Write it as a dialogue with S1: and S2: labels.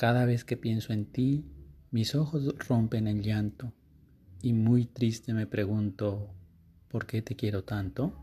S1: Cada vez que pienso en ti, mis ojos rompen en llanto y muy triste me pregunto, ¿por qué te quiero tanto?